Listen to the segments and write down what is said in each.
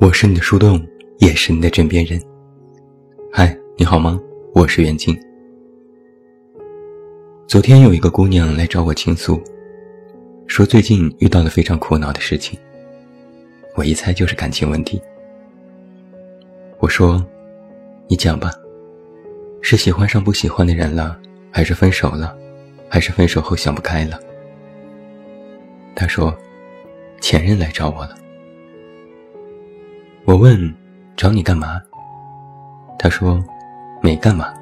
我是你的树洞，也是你的枕边人。嗨，你好吗？我是袁静。昨天有一个姑娘来找我倾诉，说最近遇到了非常苦恼的事情。我一猜就是感情问题。我说：“你讲吧，是喜欢上不喜欢的人了，还是分手了，还是分手后想不开了？”她说：“前任来找我了。”我问：“找你干嘛？”他说：“没干嘛，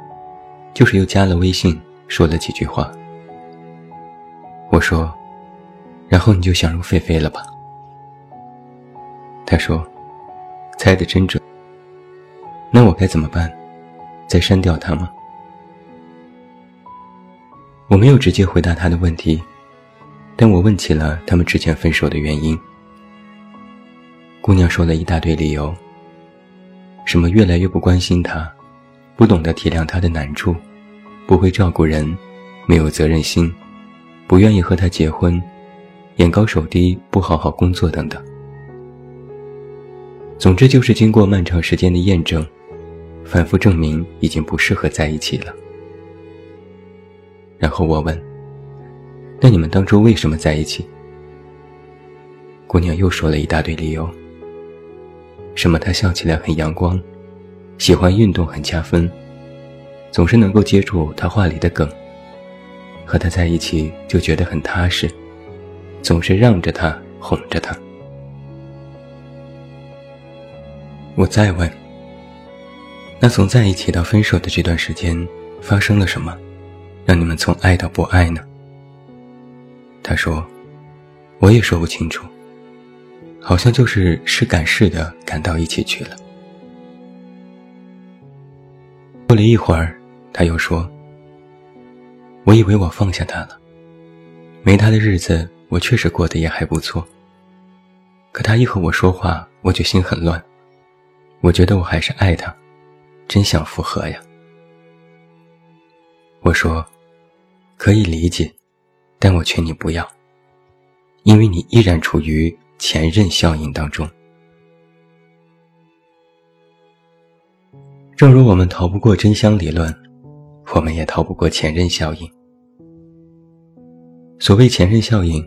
就是又加了微信，说了几句话。”我说：“然后你就想入非非了吧？”他说：“猜的真准。”那我该怎么办？再删掉他吗？我没有直接回答他的问题，但我问起了他们之前分手的原因。姑娘说了一大堆理由，什么越来越不关心他，不懂得体谅他的难处，不会照顾人，没有责任心，不愿意和他结婚，眼高手低，不好好工作等等。总之就是经过漫长时间的验证，反复证明已经不适合在一起了。然后我问：“那你们当初为什么在一起？”姑娘又说了一大堆理由。什么？他笑起来很阳光，喜欢运动很加分，总是能够接住他话里的梗。和他在一起就觉得很踏实，总是让着他，哄着他。我再问：那从在一起到分手的这段时间发生了什么，让你们从爱到不爱呢？他说：“我也说不清楚。”好像就是是赶是的赶到一起去了。过了一会儿，他又说：“我以为我放下他了，没他的日子我确实过得也还不错。可他一和我说话，我就心很乱。我觉得我还是爱他，真想复合呀。”我说：“可以理解，但我劝你不要，因为你依然处于……”前任效应当中，正如我们逃不过真香理论，我们也逃不过前任效应。所谓前任效应，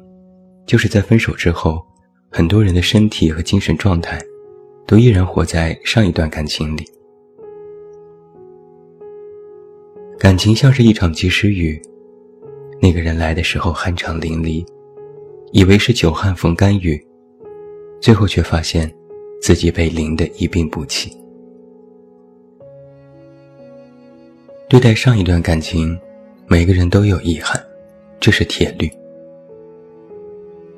就是在分手之后，很多人的身体和精神状态，都依然活在上一段感情里。感情像是一场及时雨，那个人来的时候酣畅淋漓，以为是久旱逢甘雨。最后却发现，自己被淋得一病不起。对待上一段感情，每个人都有遗憾，这是铁律。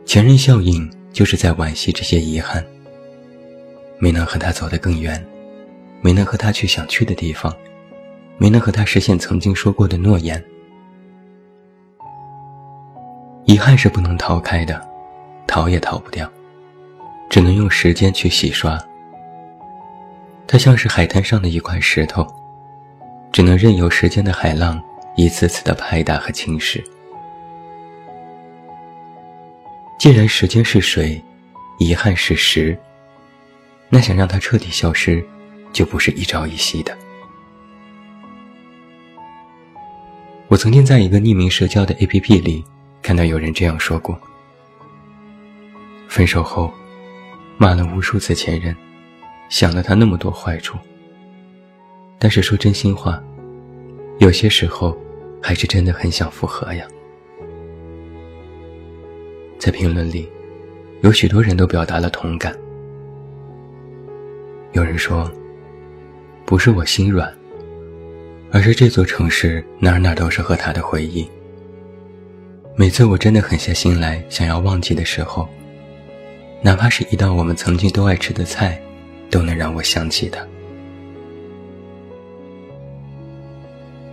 前任效应就是在惋惜这些遗憾，没能和他走得更远，没能和他去想去的地方，没能和他实现曾经说过的诺言。遗憾是不能逃开的，逃也逃不掉。只能用时间去洗刷。它像是海滩上的一块石头，只能任由时间的海浪一次次的拍打和侵蚀。既然时间是水，遗憾是石，那想让它彻底消失，就不是一朝一夕的。我曾经在一个匿名社交的 APP 里看到有人这样说过：分手后。骂了无数次前任，想了他那么多坏处。但是说真心话，有些时候还是真的很想复合呀。在评论里，有许多人都表达了同感。有人说：“不是我心软，而是这座城市哪哪都是和他的回忆。每次我真的狠下心来想要忘记的时候。”哪怕是一道我们曾经都爱吃的菜，都能让我想起他。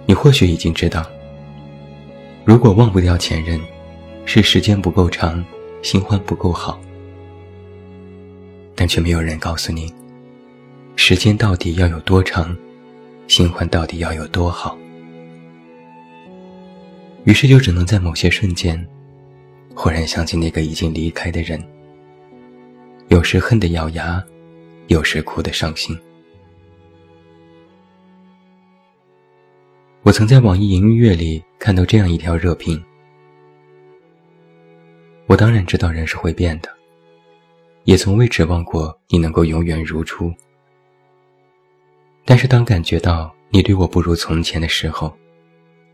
你或许已经知道，如果忘不掉前任，是时间不够长，新欢不够好。但却没有人告诉你，时间到底要有多长，新欢到底要有多好。于是就只能在某些瞬间，忽然想起那个已经离开的人。有时恨得咬牙，有时哭得伤心。我曾在网易云音乐里看到这样一条热评：我当然知道人是会变的，也从未指望过你能够永远如初。但是当感觉到你对我不如从前的时候，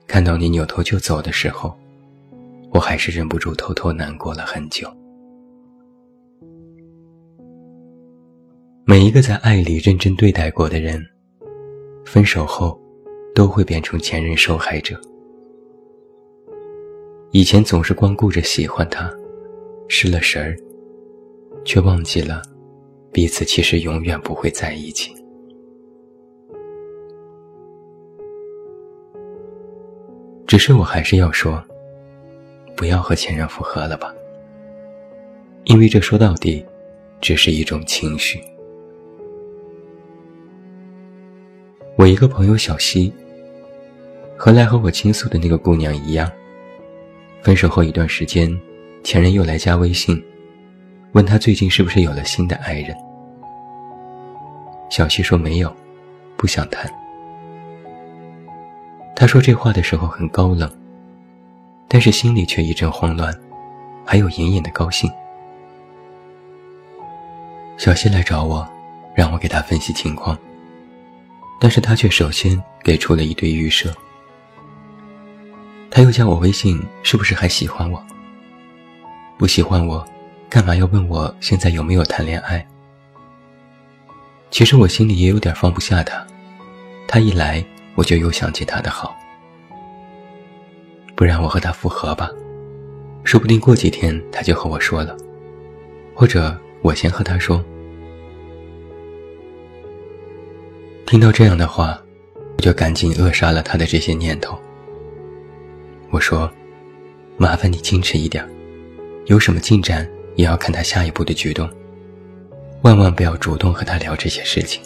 看到你扭头就走的时候，我还是忍不住偷偷难过了很久。每一个在爱里认真对待过的人，分手后。都会变成前任受害者。以前总是光顾着喜欢他，失了神儿，却忘记了彼此其实永远不会在一起。只是我还是要说，不要和前任复合了吧，因为这说到底，只是一种情绪。我一个朋友小溪。和来和我倾诉的那个姑娘一样，分手后一段时间，前任又来加微信，问他最近是不是有了新的爱人。小西说没有，不想谈。他说这话的时候很高冷，但是心里却一阵慌乱，还有隐隐的高兴。小西来找我，让我给他分析情况，但是他却首先给出了一堆预设。他又加我微信，是不是还喜欢我？不喜欢我，干嘛要问我现在有没有谈恋爱？其实我心里也有点放不下他，他一来我就又想起他的好。不然我和他复合吧，说不定过几天他就和我说了，或者我先和他说。听到这样的话，我就赶紧扼杀了他的这些念头。我说：“麻烦你矜持一点，有什么进展也要看他下一步的举动，万万不要主动和他聊这些事情。”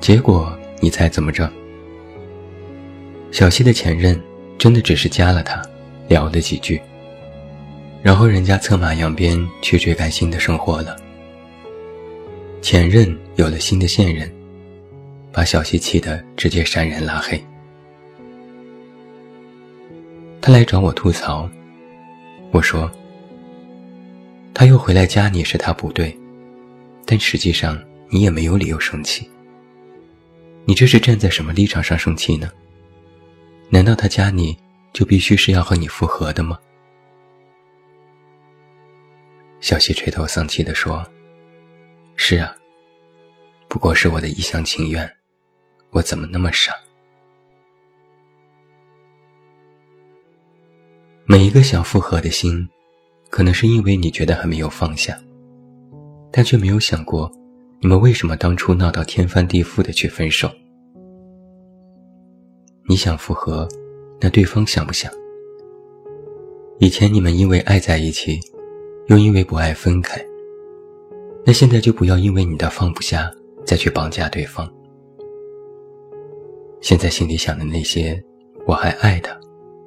结果你猜怎么着？小西的前任真的只是加了他，聊了几句，然后人家策马扬鞭去追赶新的生活了。前任有了新的现任，把小西气得直接删人拉黑。他来找我吐槽，我说：“他又回来加你是他不对，但实际上你也没有理由生气。你这是站在什么立场上生气呢？难道他加你就必须是要和你复合的吗？”小西垂头丧气地说：“是啊，不过是我的一厢情愿，我怎么那么傻？”每一个想复合的心，可能是因为你觉得还没有放下，但却没有想过，你们为什么当初闹到天翻地覆的去分手？你想复合，那对方想不想？以前你们因为爱在一起，又因为不爱分开，那现在就不要因为你的放不下，再去绑架对方。现在心里想的那些，我还爱他，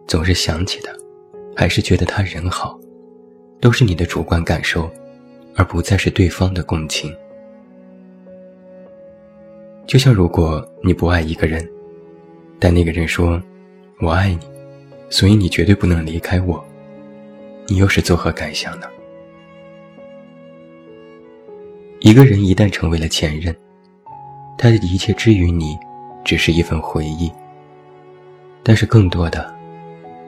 总是想起他。还是觉得他人好，都是你的主观感受，而不再是对方的共情。就像如果你不爱一个人，但那个人说“我爱你”，所以你绝对不能离开我，你又是作何感想呢？一个人一旦成为了前任，他的一切之于你，只是一份回忆，但是更多的。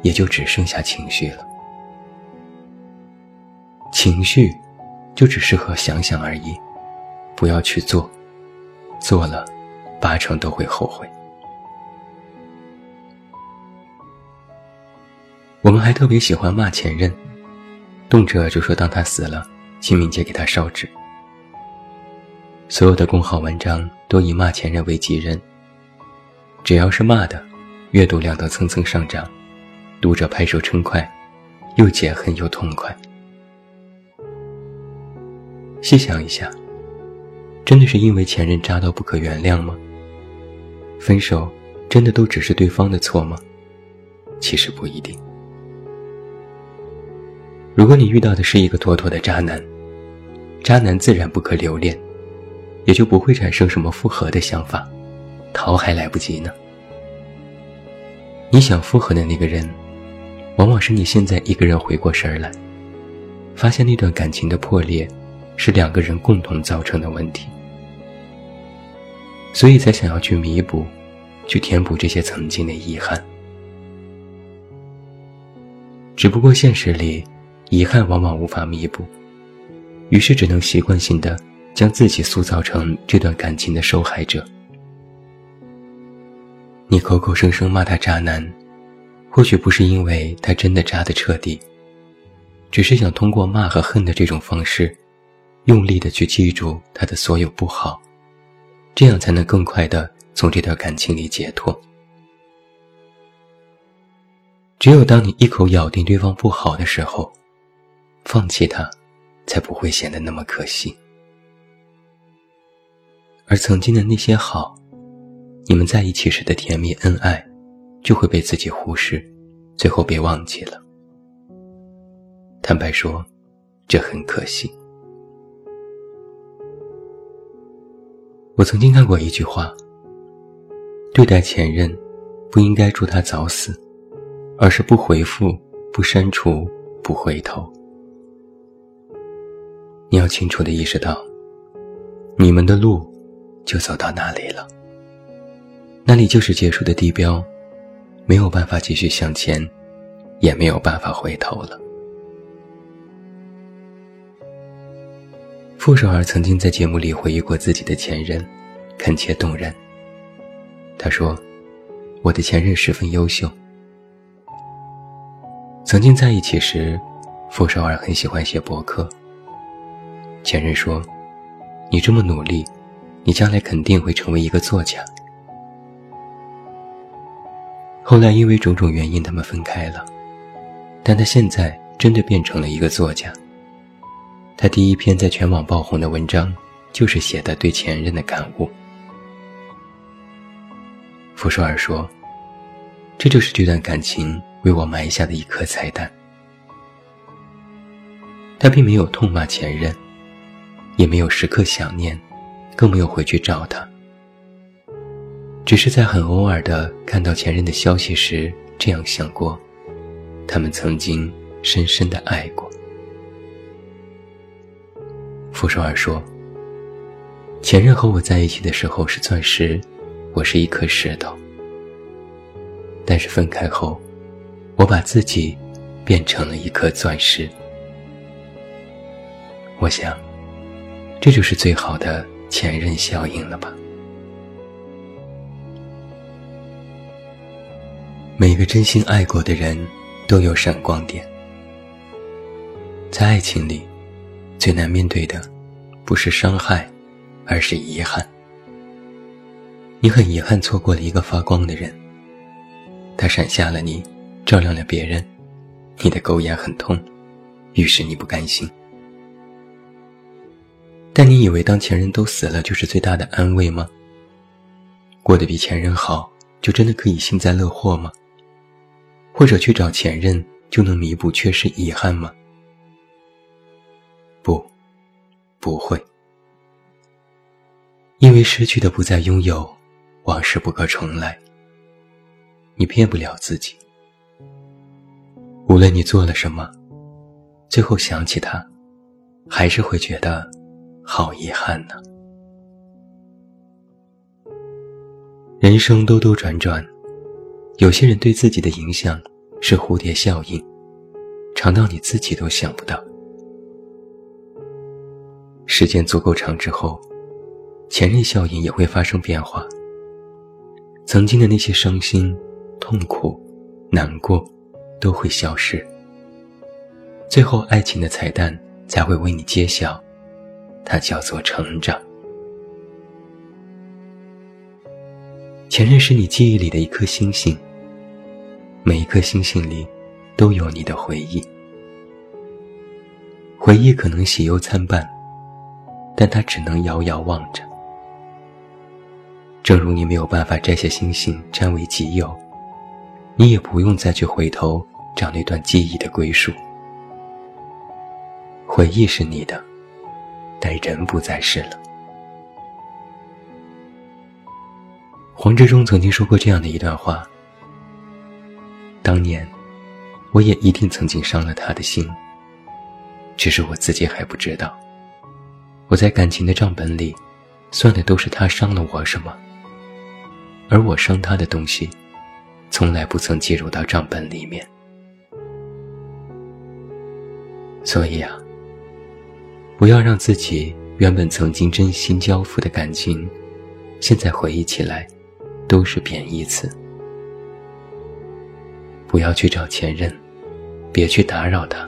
也就只剩下情绪了，情绪就只适合想想而已，不要去做，做了八成都会后悔。我们还特别喜欢骂前任，动辄就说当他死了，清明节给他烧纸。所有的公号文章都以骂前任为己任，只要是骂的，阅读量都蹭蹭上涨。读者拍手称快，又解恨又痛快。细想一下，真的是因为前任渣到不可原谅吗？分手真的都只是对方的错吗？其实不一定。如果你遇到的是一个妥妥的渣男，渣男自然不可留恋，也就不会产生什么复合的想法，逃还来不及呢。你想复合的那个人，往往是你现在一个人回过神来，发现那段感情的破裂，是两个人共同造成的问题，所以才想要去弥补，去填补这些曾经的遗憾。只不过现实里，遗憾往往无法弥补，于是只能习惯性的将自己塑造成这段感情的受害者。你口口声声骂他渣男，或许不是因为他真的渣得彻底，只是想通过骂和恨的这种方式，用力的去记住他的所有不好，这样才能更快的从这段感情里解脱。只有当你一口咬定对方不好的时候，放弃他，才不会显得那么可惜。而曾经的那些好，你们在一起时的甜蜜恩爱，就会被自己忽视，最后被忘记了。坦白说，这很可惜。我曾经看过一句话：对待前任，不应该祝他早死。而是不回复、不删除、不回头。你要清楚的意识到，你们的路就走到那里了，那里就是结束的地标，没有办法继续向前，也没有办法回头了。傅首尔曾经在节目里回忆过自己的前任，恳切动人。他说：“我的前任十分优秀。”曾经在一起时，傅首尔很喜欢写博客。前任说：“你这么努力，你将来肯定会成为一个作家。”后来因为种种原因，他们分开了。但他现在真的变成了一个作家。他第一篇在全网爆红的文章，就是写的对前任的感悟。傅首尔说：“这就是这段感情。”为我埋下的一颗彩蛋。他并没有痛骂前任，也没有时刻想念，更没有回去找他，只是在很偶尔的看到前任的消息时，这样想过：他们曾经深深的爱过。傅首尔说：“前任和我在一起的时候是钻石，我是一颗石头，但是分开后。”我把自己变成了一颗钻石，我想，这就是最好的前任效应了吧。每个真心爱过的人都有闪光点，在爱情里，最难面对的不是伤害，而是遗憾。你很遗憾错过了一个发光的人，他闪瞎了你。照亮了别人，你的狗眼很痛，于是你不甘心。但你以为当前任都死了就是最大的安慰吗？过得比前任好，就真的可以幸灾乐祸吗？或者去找前任就能弥补缺失遗憾吗？不，不会，因为失去的不再拥有，往事不可重来。你骗不了自己。无论你做了什么，最后想起他，还是会觉得好遗憾呢。人生兜兜转转，有些人对自己的影响是蝴蝶效应，长到你自己都想不到。时间足够长之后，前任效应也会发生变化。曾经的那些伤心、痛苦、难过。都会消失，最后爱情的彩蛋才会为你揭晓，它叫做成长。前任是你记忆里的一颗星星，每一颗星星里都有你的回忆，回忆可能喜忧参半，但它只能遥遥望着。正如你没有办法摘下星星占为己有，你也不用再去回头。找那段记忆的归属，回忆是你的，但人不在世了。黄志忠曾经说过这样的一段话：当年，我也一定曾经伤了他的心，只是我自己还不知道。我在感情的账本里，算的都是他伤了我什么，而我伤他的东西，从来不曾计入到账本里面。所以啊，不要让自己原本曾经真心交付的感情，现在回忆起来，都是贬义词。不要去找前任，别去打扰他。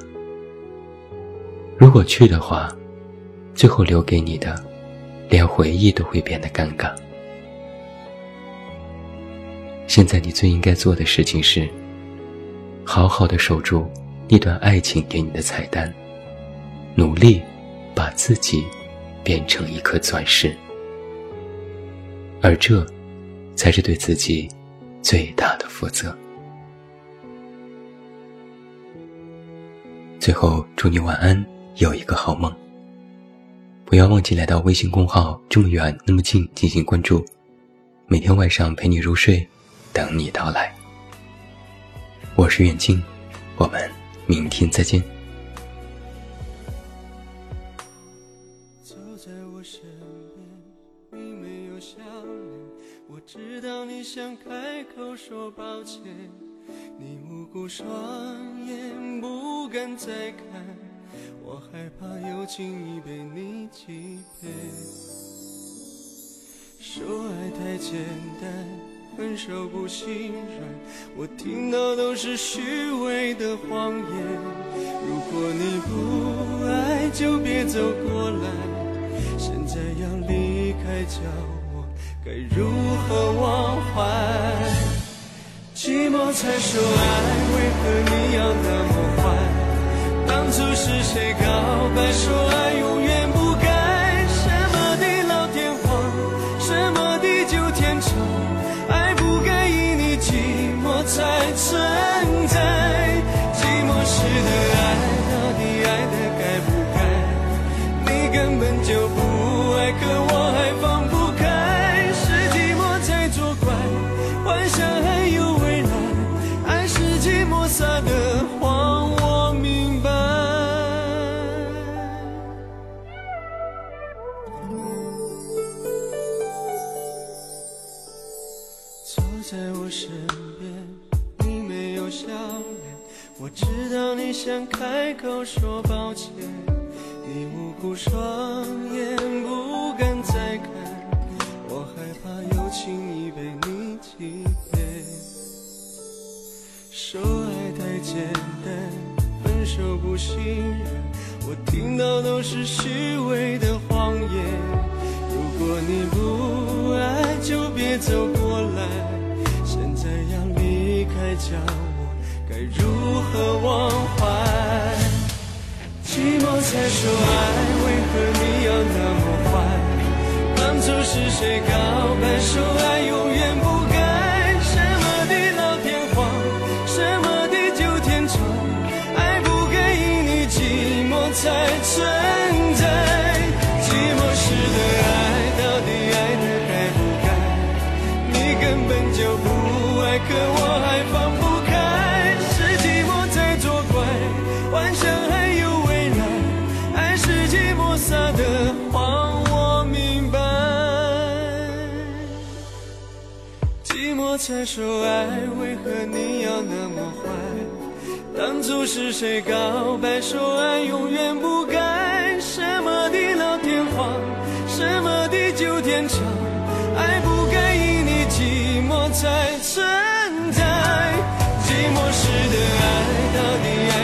如果去的话，最后留给你的，连回忆都会变得尴尬。现在你最应该做的事情是，好好的守住那段爱情给你的彩蛋，努力把自己变成一颗钻石，而这，才是对自己最大的负责。最后，祝你晚安，有一个好梦。不要忘记来到微信公号“这么远那么近”进行关注，每天晚上陪你入睡，等你到来。我是远近，我们明天再见。说抱歉，你无辜双眼不敢再看。我害怕又轻易被你欺骗，说爱太简单，分手不心软，我听到都是虚伪的谎言。如果你不爱，就别走过来。现在要离开，叫我该如何忘怀？寂寞才说爱，为何你要那么坏？当初是谁告白说爱单，分手不信任，我听到都是虚伪的谎言。如果你不爱，就别走过来。现在要离开，叫我该如何忘怀？寂寞才说爱，为何你要那么坏？当初是谁告白说爱永远不才说爱为何你要那么坏当初是谁告白说爱永远不改什么地老天荒什么地久天长爱不该因你寂寞才存在。寂寞时的爱到底爱